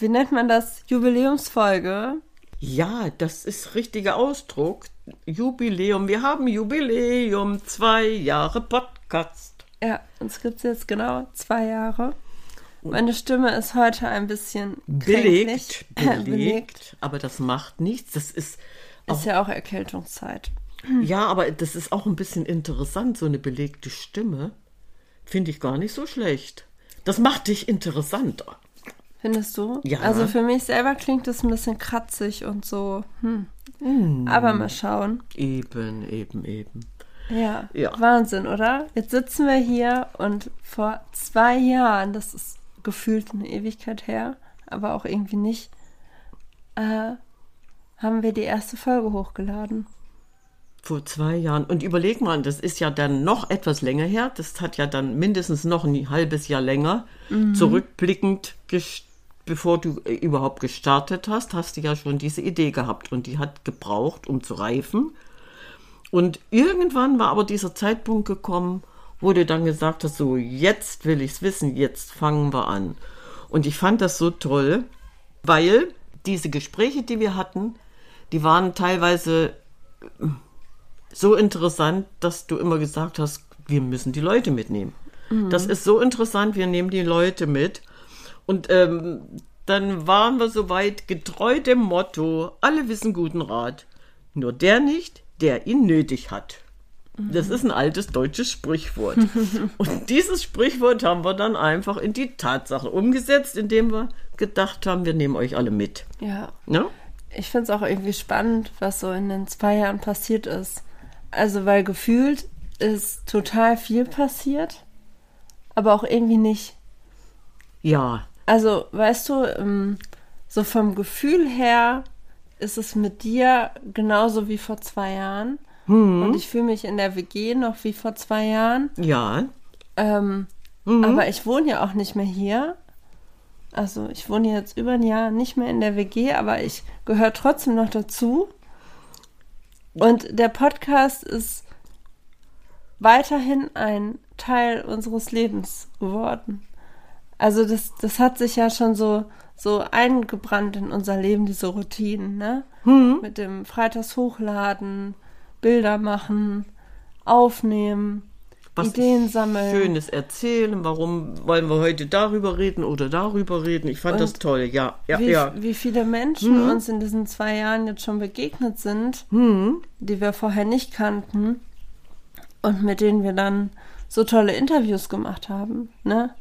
wie nennt man das, Jubiläumsfolge. Ja, das ist richtiger Ausdruck. Jubiläum. Wir haben Jubiläum. Zwei Jahre Podcast. Ja, uns gibt's jetzt genau zwei Jahre. Meine Stimme ist heute ein bisschen Belegt. kränklich. Belegt. Aber das macht nichts. Das ist Ist ja auch Erkältungszeit. Ja, aber das ist auch ein bisschen interessant, so eine belegte Stimme. Finde ich gar nicht so schlecht. Das macht dich interessanter. Findest du? Ja. Also für mich selber klingt es ein bisschen kratzig und so. Hm. Aber mal schauen. Eben, eben, eben. Ja. Ja. Wahnsinn, oder? Jetzt sitzen wir hier und vor zwei Jahren, das ist gefühlt eine Ewigkeit her, aber auch irgendwie nicht, äh, haben wir die erste Folge hochgeladen. Vor zwei Jahren. Und überleg mal, das ist ja dann noch etwas länger her. Das hat ja dann mindestens noch ein halbes Jahr länger. Zurückblickend, ges- bevor du äh, überhaupt gestartet hast, hast du ja schon diese Idee gehabt. Und die hat gebraucht, um zu reifen. Und irgendwann war aber dieser Zeitpunkt gekommen, wo du dann gesagt hast, so jetzt will ich's wissen, jetzt fangen wir an. Und ich fand das so toll, weil diese Gespräche, die wir hatten, die waren teilweise so interessant, dass du immer gesagt hast, wir müssen die Leute mitnehmen. Das ist so interessant, wir nehmen die Leute mit. Und ähm, dann waren wir soweit getreu dem Motto, alle wissen guten Rat, nur der nicht, der ihn nötig hat. Das ist ein altes deutsches Sprichwort. Und dieses Sprichwort haben wir dann einfach in die Tatsache umgesetzt, indem wir gedacht haben, wir nehmen euch alle mit. Ja. Ne? Ich finde es auch irgendwie spannend, was so in den zwei Jahren passiert ist. Also, weil gefühlt ist total viel passiert, aber auch irgendwie nicht. Ja, Also, weißt du, ähm, so vom Gefühl her ist es mit dir genauso wie vor zwei Jahren. Und ich fühle mich in der WG noch wie vor zwei Jahren. ja, Ähm, Aber ich wohne ja auch nicht mehr hier. Also ich wohne jetzt über ein Jahr nicht mehr in der WG, aber ich gehöre trotzdem noch dazu. Und der Podcast ist weiterhin ein Teil unseres Lebens geworden. Also das, das hat sich ja schon so, so eingebrannt in unser Leben, diese Routinen, ne? Mit dem Freitags hochladen, Bilder machen, aufnehmen, was Ideen sammeln. Schönes erzählen. Warum wollen wir heute darüber reden oder darüber reden? Ich fand das Und toll. Ja, ja, wie, ja. wie viele Menschen uns in diesen zwei Jahren jetzt schon begegnet sind, die wir vorher nicht kannten und mit denen wir dann so tolle Interviews gemacht haben. Ne?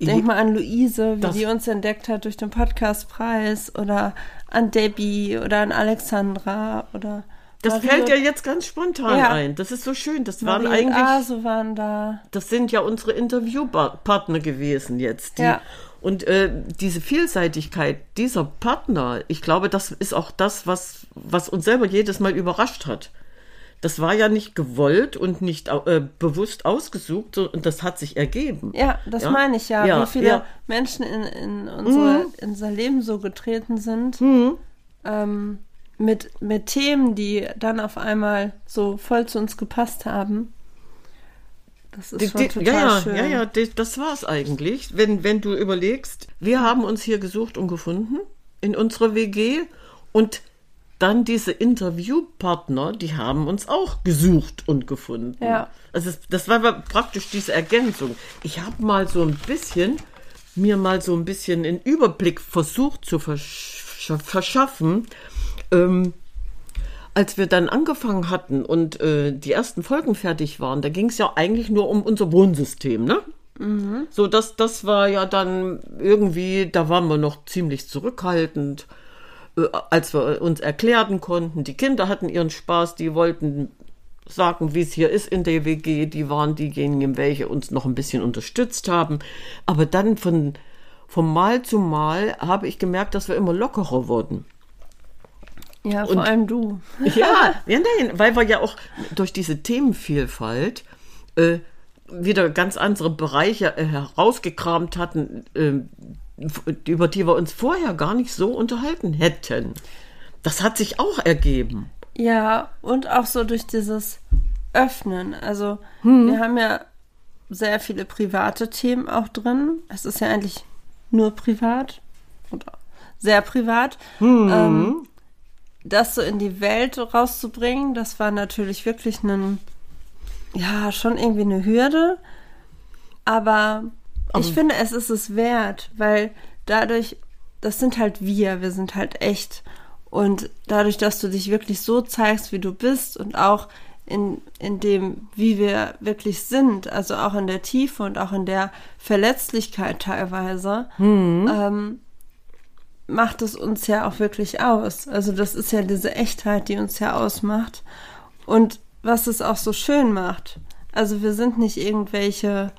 Denk mal an Luise, wie die uns entdeckt hat durch den Podcastpreis oder an Debbie oder an Alexandra oder Das Marie fällt ja jetzt ganz spontan Ja. ein. Das ist so schön. Das waren Marie und eigentlich, Aso waren da. das sind ja unsere Interviewpartner gewesen jetzt. Die, Ja. Und äh, diese Vielseitigkeit dieser Partner, ich glaube, das ist auch das, was, was uns selber jedes Mal überrascht hat. Das war ja nicht gewollt und nicht äh, bewusst ausgesucht, so- und das hat sich ergeben. Ja, das Ja. meine ich ja, Ja, wie viele ja. Mhm. Menschen in, in, unsere, in unser Leben so getreten sind, ähm, mit, mit Themen, die dann auf einmal so voll zu uns gepasst haben. Das ist Die- schon die- total ja, ja, schön. ja, ja, die- das war's eigentlich. Wenn, wenn du überlegst, wir haben uns hier gesucht und gefunden in unserer WG und dann diese Interviewpartner, die haben uns auch gesucht und gefunden. Ja. Also das war praktisch diese Ergänzung. Ich habe mal so ein bisschen, mir mal so ein bisschen einen Überblick versucht zu versch verschaffen, ähm, als wir dann angefangen hatten und äh, die ersten Folgen fertig waren, da ging es ja eigentlich nur um unser Wohnsystem, ne? Mhm. So, das, das war ja dann irgendwie, da waren wir noch ziemlich zurückhaltend, als wir uns erklären konnten. Die Kinder hatten ihren Spaß, die wollten sagen, wie es hier ist in der WG. Die waren diejenigen, welche uns noch ein bisschen unterstützt haben. Aber dann von, von Mal zu Mal habe ich gemerkt, dass wir immer lockerer wurden. Ja, vor Und, allem du. ja, ja, nein, weil wir ja auch durch diese Themenvielfalt äh, wieder ganz andere Bereiche äh, herausgekramt hatten, äh, über die wir uns vorher gar nicht so unterhalten hätten. Das hat sich auch ergeben. Ja, und auch so durch dieses Öffnen. Also, hm. wir haben ja sehr viele private Themen auch drin. Es ist ja eigentlich nur privat oder sehr privat. Hm. Ähm, das so in die Welt rauszubringen, das war natürlich wirklich ein, ja, schon irgendwie eine Hürde. Aber ich finde, es ist es wert, weil dadurch, das sind halt wir, wir sind halt echt. Und dadurch, dass du dich wirklich so zeigst, wie du bist und auch in, in dem, wie wir wirklich sind, also auch in der Tiefe und auch in der Verletzlichkeit teilweise, mhm. ähm, macht es uns ja auch wirklich aus. Also das ist ja diese Echtheit, die uns ja ausmacht. Und was es auch so schön macht. Also wir sind nicht irgendwelche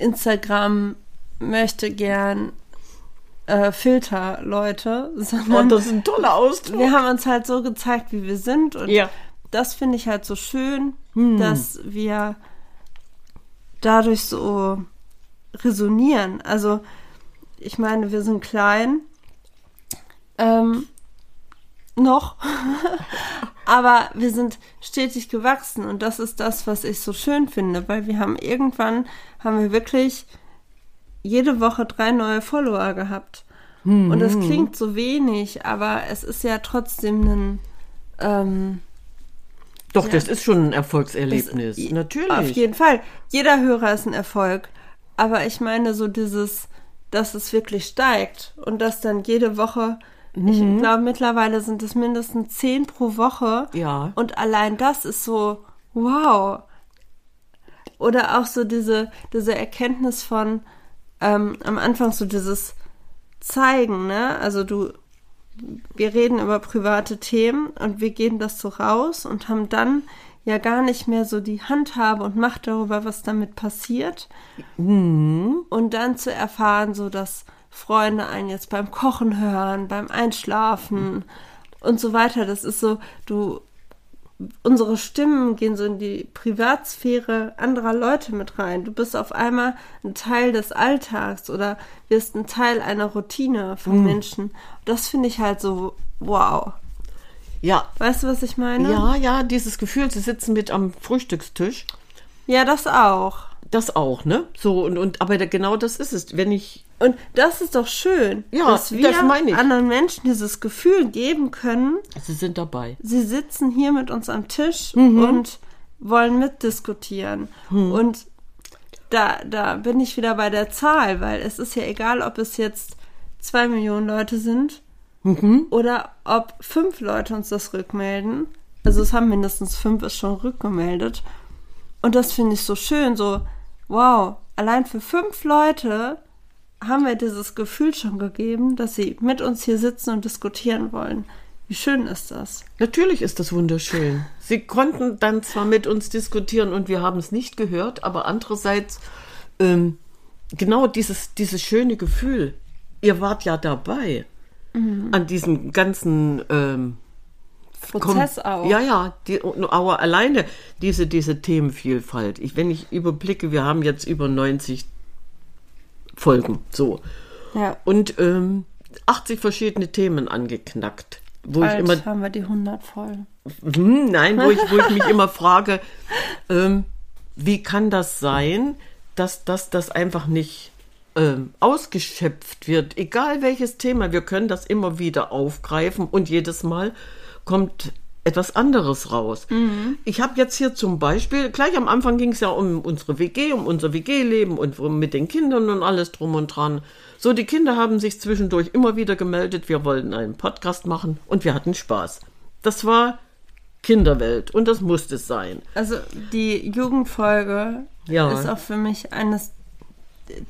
Instagram möchte gern äh, Filter-Leute, sondern. Oh, das ist ein toller Ausdruck. Wir haben uns halt so gezeigt, wie wir sind. Und ja. das finde ich halt so schön, hm. dass wir dadurch so resonieren. Also, ich meine, wir sind klein. Ähm, noch. Aber wir sind stetig gewachsen und das ist das, was ich so schön finde, weil wir haben irgendwann, haben wir wirklich jede Woche drei neue Follower gehabt. Mhm. Und das hm. klingt so wenig, aber es ist ja trotzdem ein. Ähm, Doch, ja, das ist schon ein Erfolgserlebnis. Das, Natürlich. Auf jeden Fall. Jeder Hörer ist ein Erfolg. Aber ich meine, so dieses, dass es wirklich steigt und dass dann jede Woche Mhm. Ich glaube, mittlerweile sind es mindestens zehn pro Woche. Ja. Und allein das ist so, wow. Oder auch so diese, diese Erkenntnis von, ähm, am Anfang so dieses Zeigen, ne? Also du, wir reden über private Themen und wir gehen das so raus und haben dann ja gar nicht mehr so die Handhabe und Macht darüber, was damit passiert. Mhm. Und dann zu erfahren, so dass Freunde einen jetzt beim Kochen hören, beim Einschlafen und so weiter. Das ist so, du unsere Stimmen gehen so in die Privatsphäre anderer Leute mit rein. Du bist auf einmal ein Teil des Alltags oder wirst ein Teil einer Routine von mhm. Menschen. Das finde ich halt so wow. Ja. Weißt du, was ich meine? Ja, ja, dieses Gefühl, sie sitzen mit am Frühstückstisch. Ja, das auch. Das auch, ne? So, und, und aber genau das ist es. Wenn ich und das ist doch schön, ja, dass wir das anderen Menschen dieses Gefühl geben können. Sie sind dabei. Sie sitzen hier mit uns am Tisch mhm. und wollen mitdiskutieren. Mhm. Und da, da bin ich wieder bei der Zahl, weil es ist ja egal, ob es jetzt zwei Millionen Leute sind mhm. oder ob fünf Leute uns das rückmelden. Also es haben mindestens fünf es schon rückgemeldet. Und das finde ich so schön, so, wow, allein für fünf Leute haben wir dieses Gefühl schon gegeben, dass sie mit uns hier sitzen und diskutieren wollen. Wie schön ist das? Natürlich ist das wunderschön. Sie konnten dann zwar mit uns diskutieren und wir haben es nicht gehört, aber andererseits ähm, genau dieses, dieses schöne Gefühl. Ihr wart ja dabei mhm. an diesem ganzen ähm, Prozess auch. Ja, ja, die, aber alleine diese, diese Themenvielfalt. Ich, wenn ich überblicke, wir haben jetzt über 90 Folgen. So. Ja. Und ähm, 80 verschiedene Themen angeknackt. Wo Alt ich immer, haben wir die 100 voll. Hm, nein, wo ich, wo ich mich immer frage, ähm, wie kann das sein, dass, dass das einfach nicht ähm, ausgeschöpft wird? Egal welches Thema, wir können das immer wieder aufgreifen und jedes Mal kommt etwas anderes raus. Mhm. Ich habe jetzt hier zum Beispiel, gleich am Anfang ging es ja um unsere WG, um unser WG-Leben und mit den Kindern und alles drum und dran. So, die Kinder haben sich zwischendurch immer wieder gemeldet, wir wollten einen Podcast machen und wir hatten Spaß. Das war Kinderwelt. Und das muss es sein. Also die Jugendfolge Ja. ist auch für mich eines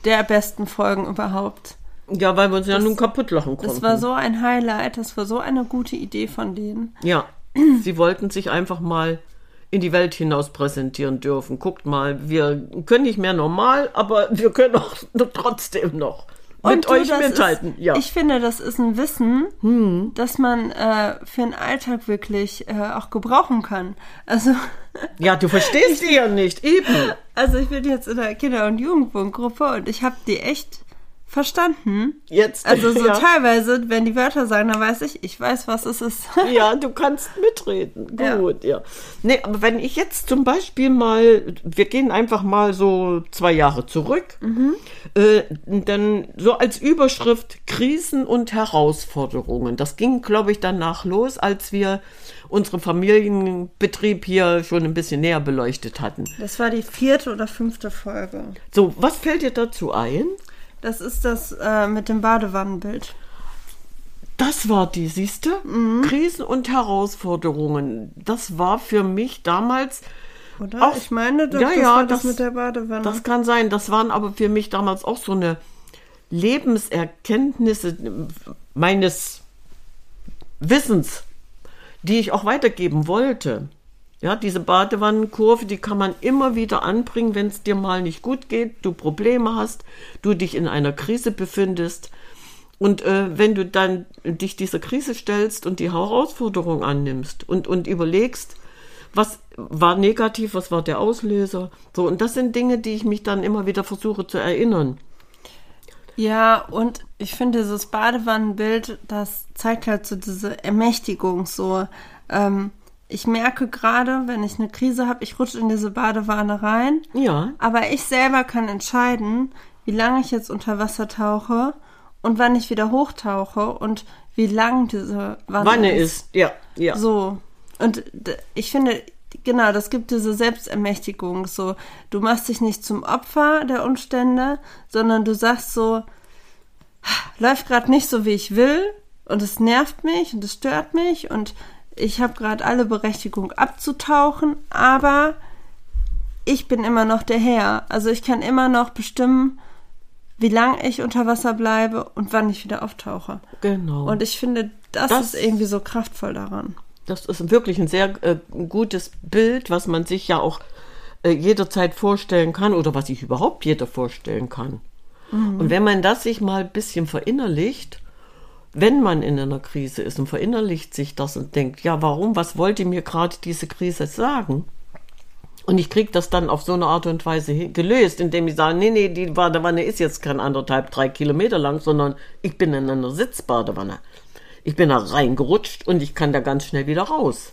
der besten Folgen überhaupt. Ja, weil wir uns ja nun kaputt lachen konnten. Das war so ein Highlight, das war so eine gute Idee von denen. Ja, sie wollten sich einfach mal in die Welt hinaus präsentieren dürfen. Guckt mal, wir können nicht mehr normal, aber wir können auch trotzdem noch mit du, euch mithalten. Ist, ja. Ich finde, das ist ein Wissen, das man äh, für den Alltag wirklich äh, auch gebrauchen kann. Also, ja, du verstehst die ja nicht, eben. also ich bin jetzt in der Kinder- und Jugendwohngruppe und ich habe die echt verstanden. Jetzt. Also so ja. teilweise, wenn die Wörter sagen, dann weiß ich, ich weiß, was es ist. Ja, du kannst mitreden. Ja. Gut, ja. Nee, aber wenn ich jetzt zum Beispiel mal, wir gehen einfach mal so zwei Jahre zurück, äh, dann so als Überschrift Krisen und Herausforderungen. Das ging, glaube ich, danach los, als wir unseren Familienbetrieb hier schon ein bisschen näher beleuchtet hatten. Das war die vierte oder fünfte Folge. So, was fällt dir dazu ein? Das ist das äh, mit dem Badewannenbild. Das war die, siehst du? Mhm. Krisen und Herausforderungen. Das war für mich damals Oder? Auch- ich meine, das, Ja, das ja, war das, das- mit der Badewanne. Das kann sein. Das waren aber für mich damals auch so eine Lebenserkenntnisse meines Wissens, die ich auch weitergeben wollte. Ja, diese Badewannenkurve, die kann man immer wieder anbringen, wenn es dir mal nicht gut geht, du Probleme hast, du dich in einer Krise befindest. Und äh, wenn du dann dich dieser Krise stellst und die Herausforderung annimmst und, und überlegst, was war negativ, was war der Auslöser, so, und das sind Dinge, die ich mich dann immer wieder versuche zu erinnern. Ja, und ich finde, dieses Badewannenbild, das zeigt halt so diese Ermächtigung so. Ähm, ich merke gerade, wenn ich eine Krise habe, ich rutsche in diese Badewanne rein. Ja, Aber ich selber kann entscheiden, wie lange ich jetzt unter Wasser tauche und wann ich wieder hochtauche und wie lang diese Wanne, Wanne ist, ja, ja. So. Und ich finde, genau, das gibt diese Selbstermächtigung. So, du machst dich nicht zum Opfer der Umstände, sondern du sagst so, läuft gerade nicht so, wie ich will, und es nervt mich und es stört mich und ich habe gerade alle Berechtigung abzutauchen, aber ich bin immer noch der Herr. Also ich kann immer noch bestimmen, wie lange ich unter Wasser bleibe und wann ich wieder auftauche. Genau. Und ich finde, das, Das- ist irgendwie so kraftvoll daran. Das ist wirklich ein sehr äh, gutes Bild, was man sich ja auch äh, jederzeit vorstellen kann oder was sich überhaupt jeder vorstellen kann. Und wenn man das sich mal ein bisschen verinnerlicht, wenn man in einer Krise ist und verinnerlicht sich das und denkt, ja, warum, was wollte mir gerade diese Krise sagen? Und ich kriege das dann auf so eine Art und Weise gelöst, indem ich sage, nee, nee, die Badewanne ist jetzt kein anderthalb, drei Kilometer lang, sondern ich bin in einer Sitzbadewanne. Ich bin da reingerutscht und ich kann da ganz schnell wieder raus.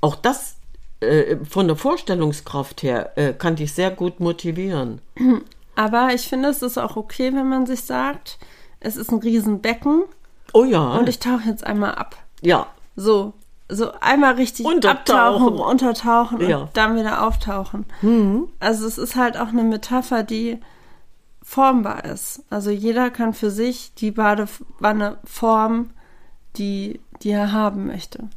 Auch das äh, von der Vorstellungskraft her äh, kann dich sehr gut motivieren. Aber ich finde, es ist auch okay, wenn man sich sagt, es ist ein Riesenbecken Oh ja, und ich tauche jetzt einmal ab. ja, So, so einmal richtig Untertauchen. abtauchen, untertauchen Ja. und dann wieder auftauchen. Also es ist halt auch eine Metapher, die formbar ist. Also jeder kann für sich die Badewanne formen, die, die er haben möchte.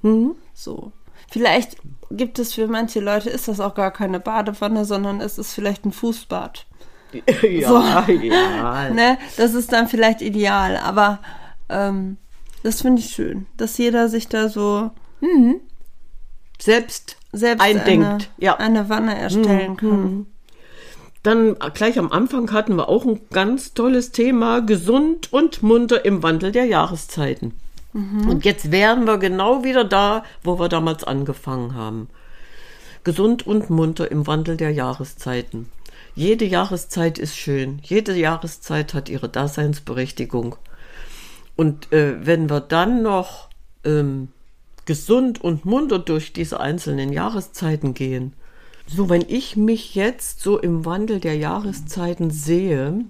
So. Vielleicht gibt es für manche Leute, ist das auch gar keine Badewanne, sondern es ist vielleicht ein Fußbad. ja, ja. Ne? Das ist dann vielleicht ideal, aber ähm, das finde ich schön, dass jeder sich da so Selbst selbst eindenkt. eine, ja. eine Wanne erstellen kann. Dann äh, gleich am Anfang hatten wir auch ein ganz tolles Thema, gesund und munter im Wandel der Jahreszeiten. Und jetzt wären wir genau wieder da, wo wir damals angefangen haben. Gesund und munter im Wandel der Jahreszeiten. Jede Jahreszeit ist schön. Jede Jahreszeit hat ihre Daseinsberechtigung. Und äh, wenn wir dann noch ähm, gesund und munter durch diese einzelnen Jahreszeiten gehen, so wenn ich mich jetzt so im Wandel der Jahreszeiten sehe,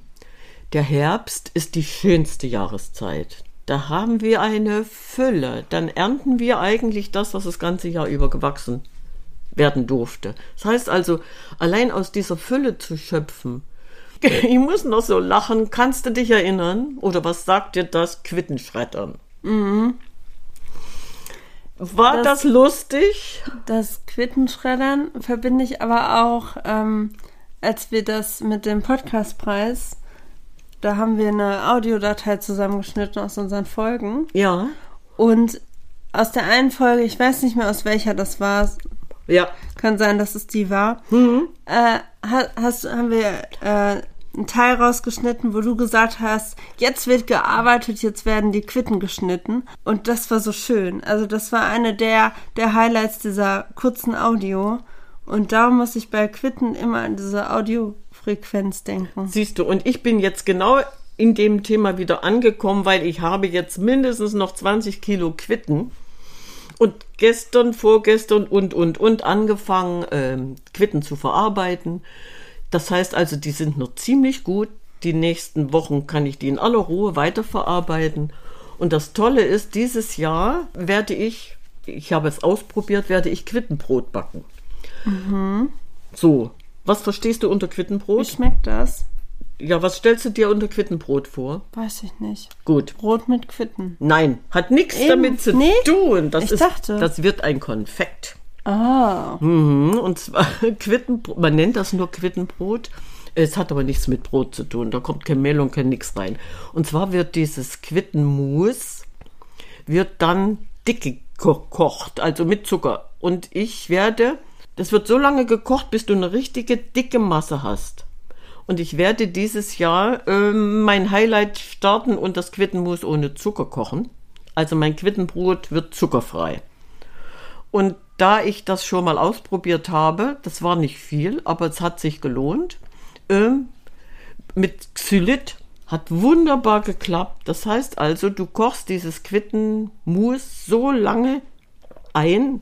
der Herbst ist die schönste Jahreszeit. Da haben wir eine Fülle. Dann ernten wir eigentlich das, was das ganze Jahr über gewachsen werden durfte. Das heißt also, allein aus dieser Fülle zu schöpfen. Ich muss noch so lachen. Kannst du dich erinnern? Oder was sagt dir das Quittenschreddern? War das, Das- lustig? Das Quittenschreddern verbinde ich aber auch, ähm, als wir das mit dem Podcastpreis, da haben wir eine Audiodatei zusammengeschnitten aus unseren Folgen. Ja. Und aus der einen Folge, ich weiß nicht mehr aus welcher das war, Ja. kann sein, dass es die war, äh, ha- hast, haben wir äh, einen Teil rausgeschnitten, wo du gesagt hast, jetzt wird gearbeitet, jetzt werden die Quitten geschnitten. Und das war so schön. Also das war eine der, der Highlights dieser kurzen Audio. Und darum muss ich bei Quitten immer an diese Audiofrequenz denken. Siehst du, und ich bin jetzt genau in dem Thema wieder angekommen, weil ich habe jetzt mindestens noch 20 Kilo Quitten und gestern, vorgestern und, und, und angefangen, ähm, Quitten zu verarbeiten. Das heißt also, die sind noch ziemlich gut. Die nächsten Wochen kann ich die in aller Ruhe weiterverarbeiten. Und das Tolle ist, dieses Jahr werde ich, ich habe es ausprobiert, werde ich Quittenbrot backen. So, was verstehst du unter Wie Quittenbrot? schmeckt das? Ja, was stellst du dir unter Quittenbrot vor? Weiß ich nicht. Gut. Brot mit Quitten. Nein, hat nichts Eben. damit zu Nee, tun. Das ich ist, dachte. Das wird ein Konfekt. Ah. Mhm, und zwar Quittenbrot, man nennt das nur Quittenbrot. Es hat aber nichts mit Brot zu tun. Da kommt kein Mehl und kein nix rein. Und zwar wird dieses Quittenmus wird dann dick gekocht, also mit Zucker. Und ich werde, das wird so lange gekocht, bis du eine richtige dicke Masse hast. Und ich werde dieses Jahr ähm, mein Highlight starten und das Quittenmus ohne Zucker kochen. Also mein Quittenbrot wird zuckerfrei. Und da ich das schon mal ausprobiert habe, das war nicht viel, aber es hat sich gelohnt, ähm, mit Xylit hat wunderbar geklappt. Das heißt also, du kochst dieses Quittenmus so lange ein,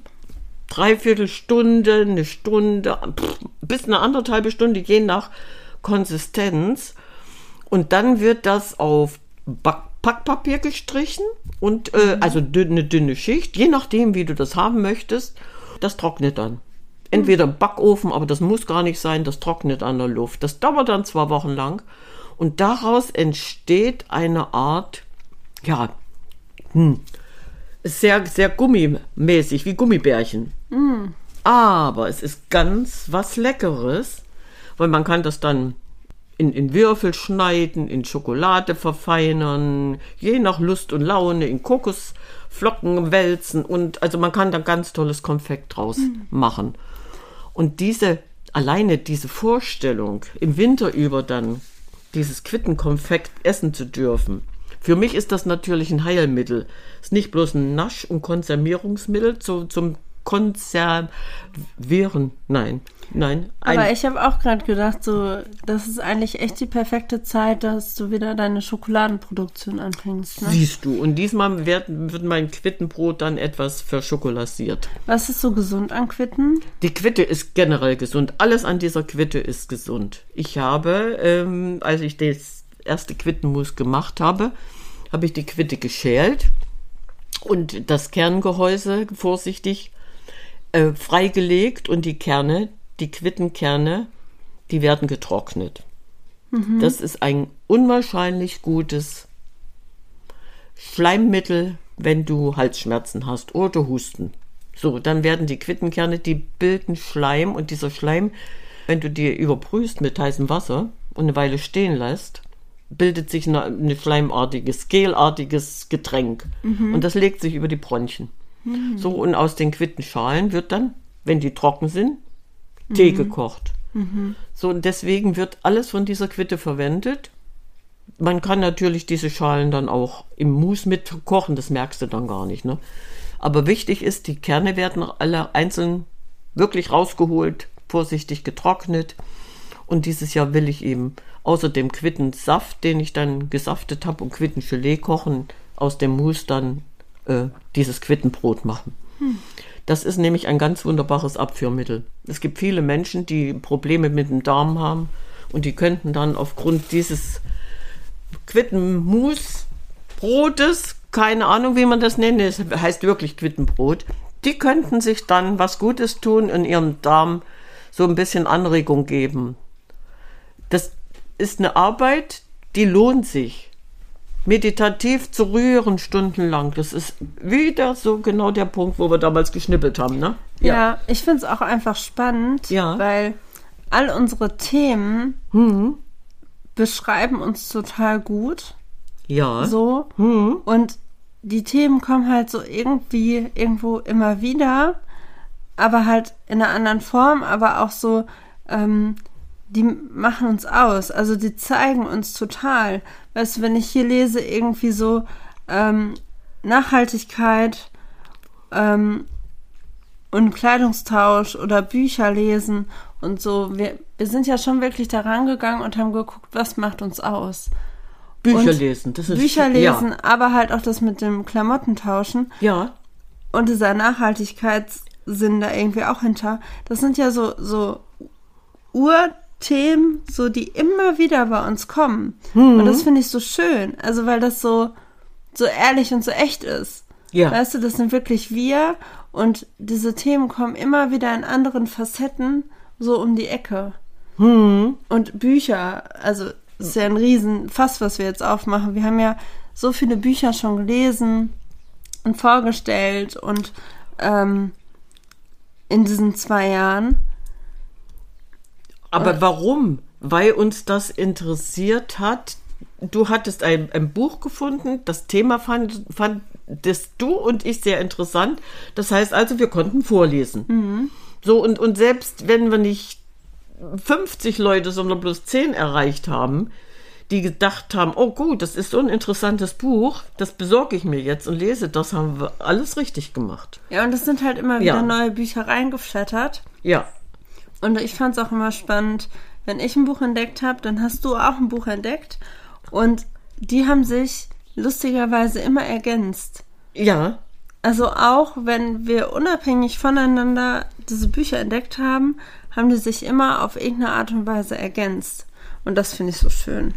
dreiviertel Stunde, eine Stunde, bis eine anderthalbe Stunde, je nach Konsistenz. Und dann wird das auf Back Packpapier gestrichen und äh, also dünne, dünne Schicht, je nachdem, wie du das haben möchtest. Das trocknet dann. Entweder im Backofen, aber das muss gar nicht sein, das trocknet an der Luft. Das dauert dann zwei Wochen lang und daraus entsteht eine Art, ja, hm, sehr, sehr gummimäßig, wie Gummibärchen. Aber es ist ganz was Leckeres, weil man kann das dann in, in Würfel schneiden, in Schokolade verfeinern, je nach Lust und Laune, in Kokosflocken wälzen und also man kann da ganz tolles Konfekt draus machen. Und diese, alleine diese Vorstellung, im Winter über dann dieses Quittenkonfekt essen zu dürfen, für mich ist das natürlich ein Heilmittel. Ist nicht bloß ein Nasch- und Konservierungsmittel zu, zum Konservieren. Nein, nein. Ein, Aber ich habe auch gerade gedacht, so, das ist eigentlich echt die perfekte Zeit, dass du wieder deine Schokoladenproduktion anfängst. Ne? Siehst du, und diesmal wird, wird mein Quittenbrot dann etwas verschokolasiert. Was ist so gesund an Quitten? Die Quitte ist generell gesund. Alles an dieser Quitte ist gesund. Ich habe, ähm, als ich das erste Quittenmus gemacht habe, habe ich die Quitte geschält und das Kerngehäuse vorsichtig äh, freigelegt und die Kerne, die Quittenkerne, die werden getrocknet. Das ist ein unwahrscheinlich gutes Schleimmittel, wenn du Halsschmerzen hast oder Husten. So, dann werden die Quittenkerne, die bilden Schleim und dieser Schleim, wenn du die überprüfst mit heißem Wasser und eine Weile stehen lässt, bildet sich eine, eine schleimartiges, gelartiges Getränk und das legt sich über die Bronchien. So, und aus den Quittenschalen wird dann, wenn die trocken sind, Tee gekocht. So, und deswegen wird alles von dieser Quitte verwendet. Man kann natürlich diese Schalen dann auch im Mousse mitkochen, das merkst du dann gar nicht. Ne? Aber wichtig ist, die Kerne werden alle einzeln wirklich rausgeholt, vorsichtig getrocknet. Und dieses Jahr will ich eben außer dem Quittensaft, den ich dann gesaftet habe, und Quittengelee kochen, aus dem Mousse dann äh, dieses Quittenbrot machen. Das ist nämlich ein ganz wunderbares Abführmittel. Es gibt viele Menschen, die Probleme mit dem Darm haben und die könnten dann aufgrund dieses Quittenmus-Brotes, keine Ahnung, wie man das nennt, es heißt wirklich Quittenbrot, die könnten sich dann was Gutes tun in ihrem Darm, so ein bisschen Anregung geben. Das ist eine Arbeit, die lohnt sich. Meditativ zu rühren stundenlang. Das ist wieder so genau der Punkt, wo wir damals geschnippelt haben, ne? Ja, ich finde es auch einfach spannend, Ja. weil all unsere Themen Mhm. beschreiben uns total gut. Ja. So. Mhm. Und die Themen kommen halt so irgendwie irgendwo immer wieder, aber halt in einer anderen Form, aber auch so, ähm, die machen uns aus. Also die zeigen uns total. Weißt du, wenn ich hier lese, irgendwie so ähm, Nachhaltigkeit ähm, und Kleidungstausch oder Bücher lesen und so. Wir, wir sind ja schon wirklich da rangegangen und haben geguckt, was macht uns aus. Bücher Und lesen. Das ist Bücher lesen, Ja. aber halt auch das mit dem Klamottentauschen ja. und dieser Nachhaltigkeitssinn da irgendwie auch hinter. Das sind ja so, so Urthemen, so die immer wieder bei uns kommen. Mhm. Und das finde ich so schön. Also weil das so, so ehrlich und so echt ist. Ja. Weißt du, das sind wirklich wir und diese Themen kommen immer wieder in anderen Facetten so um die Ecke. Mhm. Und Bücher, also ist ja ein Riesenfass, was wir jetzt aufmachen. Wir haben ja so viele Bücher schon gelesen und vorgestellt und ähm, in diesen zwei Jahren. Aber warum? Weil uns das interessiert hat. Du hattest ein, ein Buch gefunden, das Thema fand, fandest du und ich sehr interessant. Das heißt also, wir konnten vorlesen. So, und, und selbst wenn wir nicht 50 Leute, sondern bloß 10 erreicht haben, die gedacht haben, oh gut, das ist so ein interessantes Buch, das besorge ich mir jetzt und lese, das haben wir alles richtig gemacht. Ja, und es sind halt immer wieder Ja. neue Bücher reingeflattert. Ja, Und ich fand es auch immer spannend, wenn ich ein Buch entdeckt habe, dann hast du auch ein Buch entdeckt. Und die haben sich lustigerweise immer ergänzt. ja, Also auch wenn wir unabhängig voneinander diese Bücher entdeckt haben, haben die sich immer auf irgendeine Art und Weise ergänzt. Und das finde ich so schön.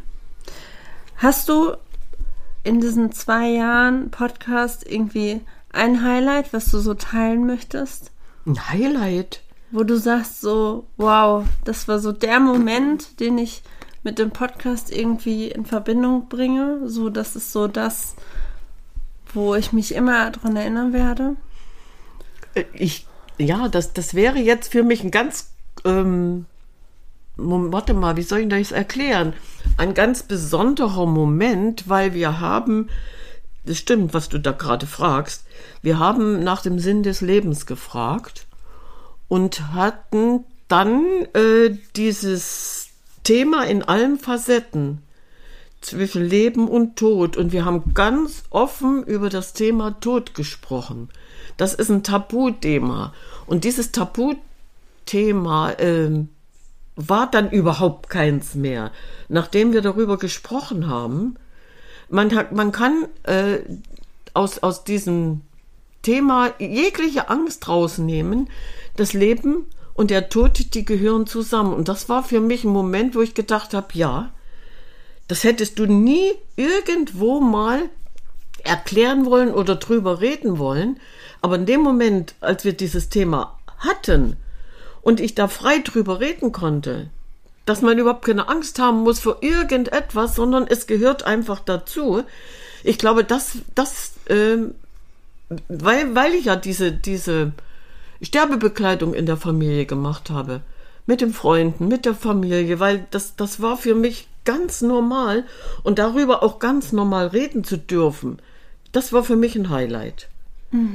Hast du in diesen zwei Jahren Podcast irgendwie ein Highlight, was du so teilen möchtest? ein Highlight. Wo du sagst so, wow, das war so der Moment, den ich mit dem Podcast irgendwie in Verbindung bringe. So, das ist so das, wo ich mich immer dran erinnern werde. Äh, Ich, ja, das, das wäre jetzt für mich ein ganz, ähm, warte mal, wie soll ich das erklären? Ein ganz besonderer Moment, weil wir haben, das stimmt, was du da gerade fragst, wir haben nach dem Sinn des Lebens gefragt und hatten dann äh, dieses Thema in allen Facetten zwischen Leben und Tod und wir haben ganz offen über das Thema Tod gesprochen. Das ist ein Tabuthema und dieses Tabuthema ähm, war dann überhaupt keins mehr, nachdem wir darüber gesprochen haben. Man, hat, man kann äh, aus, aus diesem Thema jegliche Angst rausnehmen. Das Leben und der Tod, die gehören zusammen. Und das war für mich ein Moment, wo ich gedacht habe, ja, das hättest du nie irgendwo mal erklären wollen oder drüber reden wollen. Aber in dem Moment, als wir dieses Thema hatten und ich da frei drüber reden konnte, dass man überhaupt keine Angst haben muss vor irgendetwas, sondern es gehört einfach dazu. Ich glaube, das, das, ähm, weil, weil ich ja diese, diese Sterbebekleidung in der Familie gemacht habe, mit den Freunden, mit der Familie, weil das, das war für mich ganz normal und darüber auch ganz normal reden zu dürfen, das war für mich ein Highlight.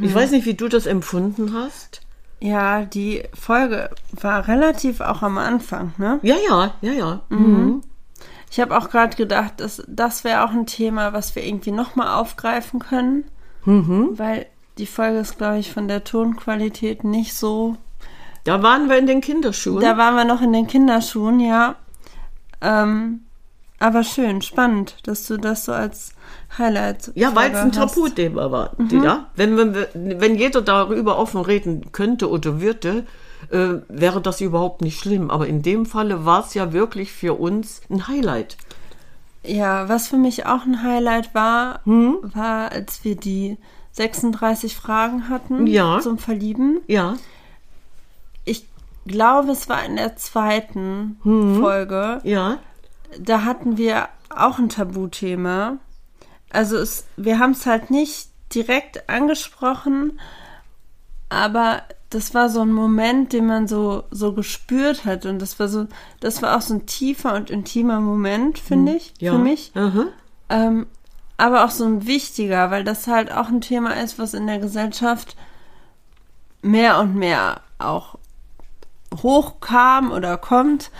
Ich weiß nicht, wie du das empfunden hast. Ja, die Folge war relativ auch am Anfang, ne? Ja, ja, ja, ja. Mhm. Ich habe auch gerade gedacht, dass das wäre auch ein Thema, was wir irgendwie nochmal aufgreifen können. Weil die Folge ist, glaube ich, von der Tonqualität nicht so. Da waren wir in den Kinderschuhen. Da waren wir noch in den Kinderschuhen, ja. Ähm, aber schön, spannend, dass du das so als Highlight. Ja, weil es ein. Tabuthema war. Ja? Wenn, wenn, wenn jeder darüber offen reden könnte oder würde, äh, wäre das überhaupt nicht schlimm. Aber in dem Falle war es ja wirklich für uns ein Highlight. Ja, was für mich auch ein Highlight war, Hm? war, als wir die 36 Fragen hatten Ja. zum Verlieben. Ja. Ich glaube, es war in der zweiten Hm. Folge. Ja. Da hatten wir auch ein Tabuthema. also es, wir haben es halt nicht direkt angesprochen, aber das war so ein Moment, den man so, so gespürt hat. Und das war so, das war auch so ein tiefer und intimer Moment, finde ich, Ja. für mich. Aha. Ähm, aber auch so ein wichtiger, weil das halt auch ein Thema ist, was in der Gesellschaft mehr und mehr auch hochkam oder kommt.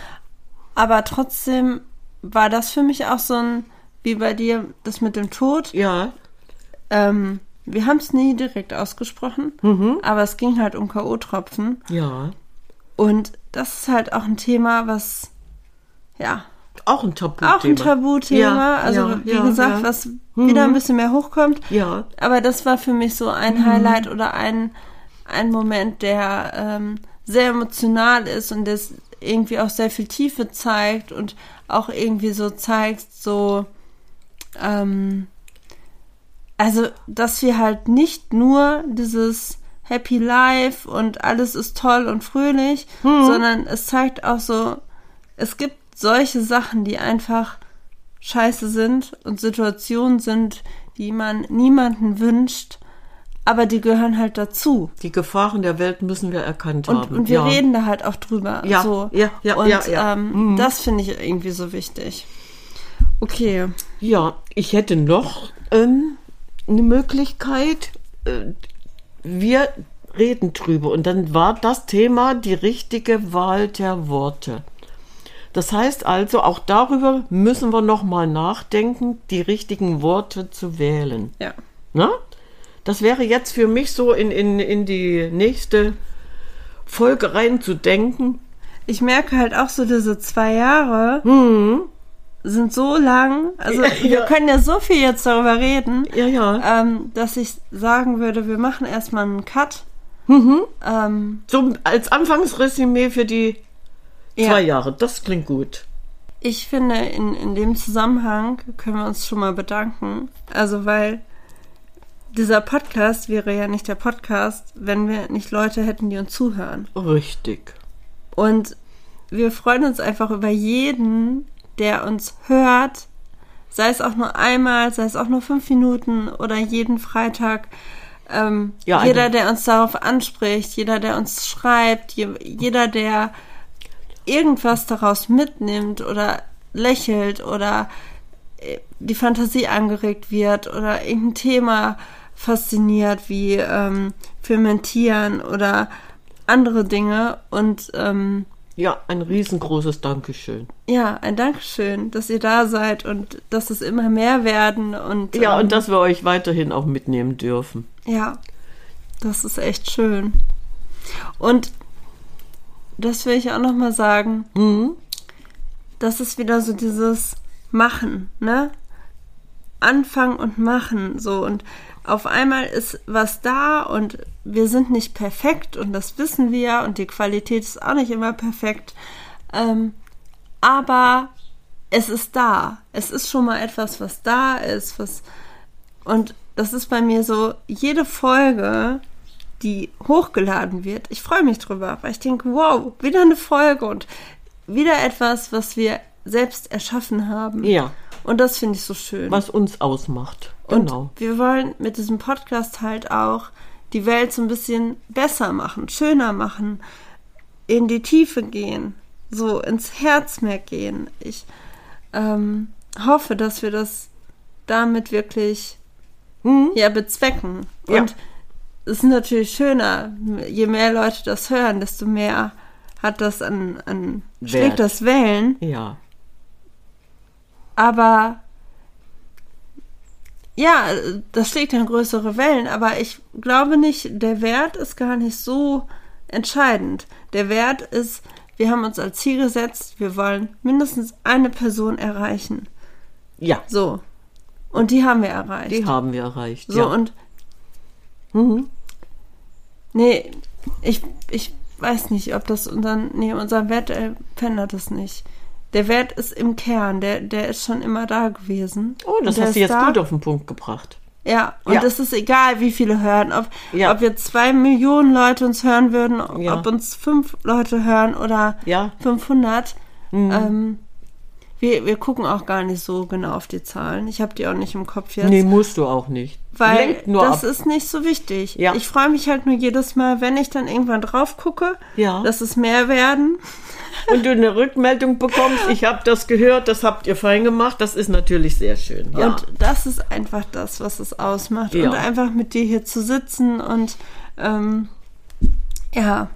Aber trotzdem war das für mich auch so ein, wie bei dir, das mit dem Tod. Ja. Ähm, wir haben es nie direkt ausgesprochen, Mhm. aber es ging halt um K.O.-Tropfen. Ja. Und das ist halt auch ein Thema, was, ja, Auch ein Tabuthema. auch ein Tabuthema. Ja, also, ja, wie ja, gesagt, ja. Mhm. was wieder ein bisschen mehr hochkommt. Ja. Aber das war für mich so ein Mhm. Highlight oder ein, ein Moment, der ähm, sehr emotional ist und das irgendwie auch sehr viel Tiefe zeigt und auch irgendwie so zeigt, so, ähm, also, dass wir halt nicht nur dieses Happy Life und alles ist toll und fröhlich, Mhm. sondern es zeigt auch so, es gibt solche Sachen, die einfach scheiße sind und Situationen sind, die man niemanden wünscht, aber die gehören halt dazu. Die Gefahren der Welt müssen wir erkannt Und, haben. und wir ja. reden da halt auch drüber. Ja, so. ja, ja, und ja, ja. Ähm, das finde ich irgendwie so wichtig. Okay. Ja, ich hätte noch ähm, eine Möglichkeit. Äh, wir reden drüber und dann war das Thema die richtige Wahl der Worte. Das heißt also, auch darüber müssen wir noch mal nachdenken, die richtigen Worte zu wählen. Ja. Na? Das wäre jetzt für mich so in, in, in die nächste Folge reinzudenken. Ich merke halt auch so, diese zwei Jahre sind so lang. Also wir Ja. können ja so viel jetzt darüber reden, Ja, ja. ähm, dass ich sagen würde, wir machen erstmal einen Cut. Ähm, So als Anfangsresümee für die ja. zwei Jahre. Das klingt gut. Ich finde, in, in dem Zusammenhang können wir uns schon mal bedanken. Also, weil dieser Podcast wäre ja nicht der Podcast, wenn wir nicht Leute hätten, die uns zuhören. Richtig. Und wir freuen uns einfach über jeden, der uns hört, sei es auch nur einmal, sei es auch nur fünf Minuten oder jeden Freitag. Ähm, Ja, jeder, der uns darauf anspricht, jeder, der uns schreibt, je, jeder, der irgendwas daraus mitnimmt oder lächelt oder äh, die Fantasie angeregt wird oder irgendein Thema fasziniert wie ähm, Fermentieren oder andere Dinge und ähm, Ja, ein riesengroßes Dankeschön. ja, ein Dankeschön, dass ihr da seid und dass es immer mehr werden und Ja, ähm, und dass wir euch weiterhin auch mitnehmen dürfen. ja, das ist echt schön. Und das will ich auch noch mal sagen. Mhm. Das ist wieder so dieses Machen, ne? Anfangen und machen, so und auf einmal ist was da und wir sind nicht perfekt und das wissen wir und die Qualität ist auch nicht immer perfekt. Ähm, aber es ist da. Es ist schon mal etwas, was da ist, was und das ist bei mir so, jede Folge, die hochgeladen wird, ich freue mich drüber, weil ich denke, wow, wieder eine Folge und wieder etwas, was wir selbst erschaffen haben. Ja, Und das finde ich so schön. was uns ausmacht. Und Genau. wir wollen mit diesem Podcast halt auch die Welt so ein bisschen besser machen, schöner machen, in die Tiefe gehen, so ins Herz mehr gehen. Ich ähm, hoffe, dass wir das damit wirklich ja bezwecken. Ja. Und ist natürlich schöner, je mehr Leute das hören, desto mehr hat das an, an Wert. schlägt das Wellen. Ja. Aber ja, das schlägt dann größere Wellen, aber ich glaube nicht, der Wert ist gar nicht so entscheidend. Der Wert ist, wir haben uns als Ziel gesetzt, wir wollen mindestens eine Person erreichen. Ja, So. Und die haben wir erreicht. die haben wir erreicht. so ja. und mhm. nee, ich, ich weiß nicht, ob das unseren, nee, unser Wert äh, verändert es nicht. Der Wert ist im Kern, der, der ist schon immer da gewesen. Oh, das hast du jetzt da. gut auf den Punkt gebracht. Ja, und Ja. es ist egal, wie viele hören. Ob, Ja. ob jetzt zwei Millionen Leute uns hören würden, ob, Ja. ob uns fünf Leute hören oder Ja. 500. Mhm. Ähm, wir, wir gucken auch gar nicht so genau auf die Zahlen. Ich habe die auch nicht im Kopf jetzt. Nee, musst du auch nicht. Weil das ab. ist nicht so wichtig. Ja. Ich freue mich halt nur jedes Mal, wenn ich dann irgendwann drauf gucke, Ja. dass es mehr werden. Und du eine Rückmeldung bekommst, ich habe das gehört, das habt ihr fein gemacht, das ist natürlich sehr schön. Ja. Und das ist einfach das, was es ausmacht. Und einfach mit dir hier zu sitzen und ähm, ja,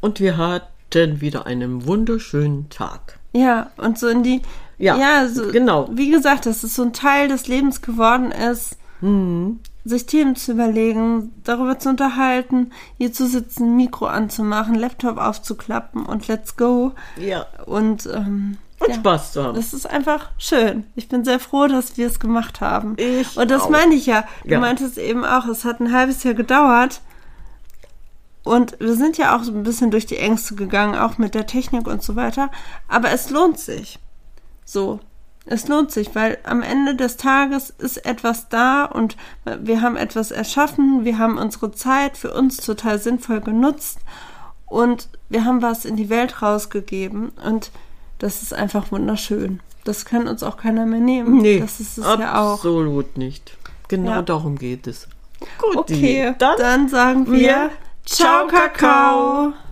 Und wir hatten wieder einen wunderschönen Tag. Ja, und so in die, Ja, so, genau. Wie gesagt, dass es so ein Teil des Lebens geworden ist, Mhm. sich Themen zu überlegen, darüber zu unterhalten, hier zu sitzen, Mikro anzumachen, Laptop aufzuklappen und let's go. Ja. Und ähm, Und ja. Spaß zu haben. Das ist einfach schön. Ich bin sehr froh, dass wir es gemacht haben. Ich Und das auch. meine ich ja. Du Ja. meintest eben auch, es hat ein halbes Jahr gedauert. Und wir sind ja auch so ein bisschen durch die Ängste gegangen, auch mit der Technik und so weiter. Aber es lohnt sich. So. Es lohnt sich, weil am Ende des Tages ist etwas da und wir haben etwas erschaffen. Wir haben unsere Zeit für uns total sinnvoll genutzt und wir haben was in die Welt rausgegeben und das ist einfach wunderschön. Das kann uns auch keiner mehr nehmen. Nee, das ist es ja auch. absolut nicht. Genau Ja. darum geht es. Gut, Okay, dann, dann sagen wir wir Ciao, Kakao.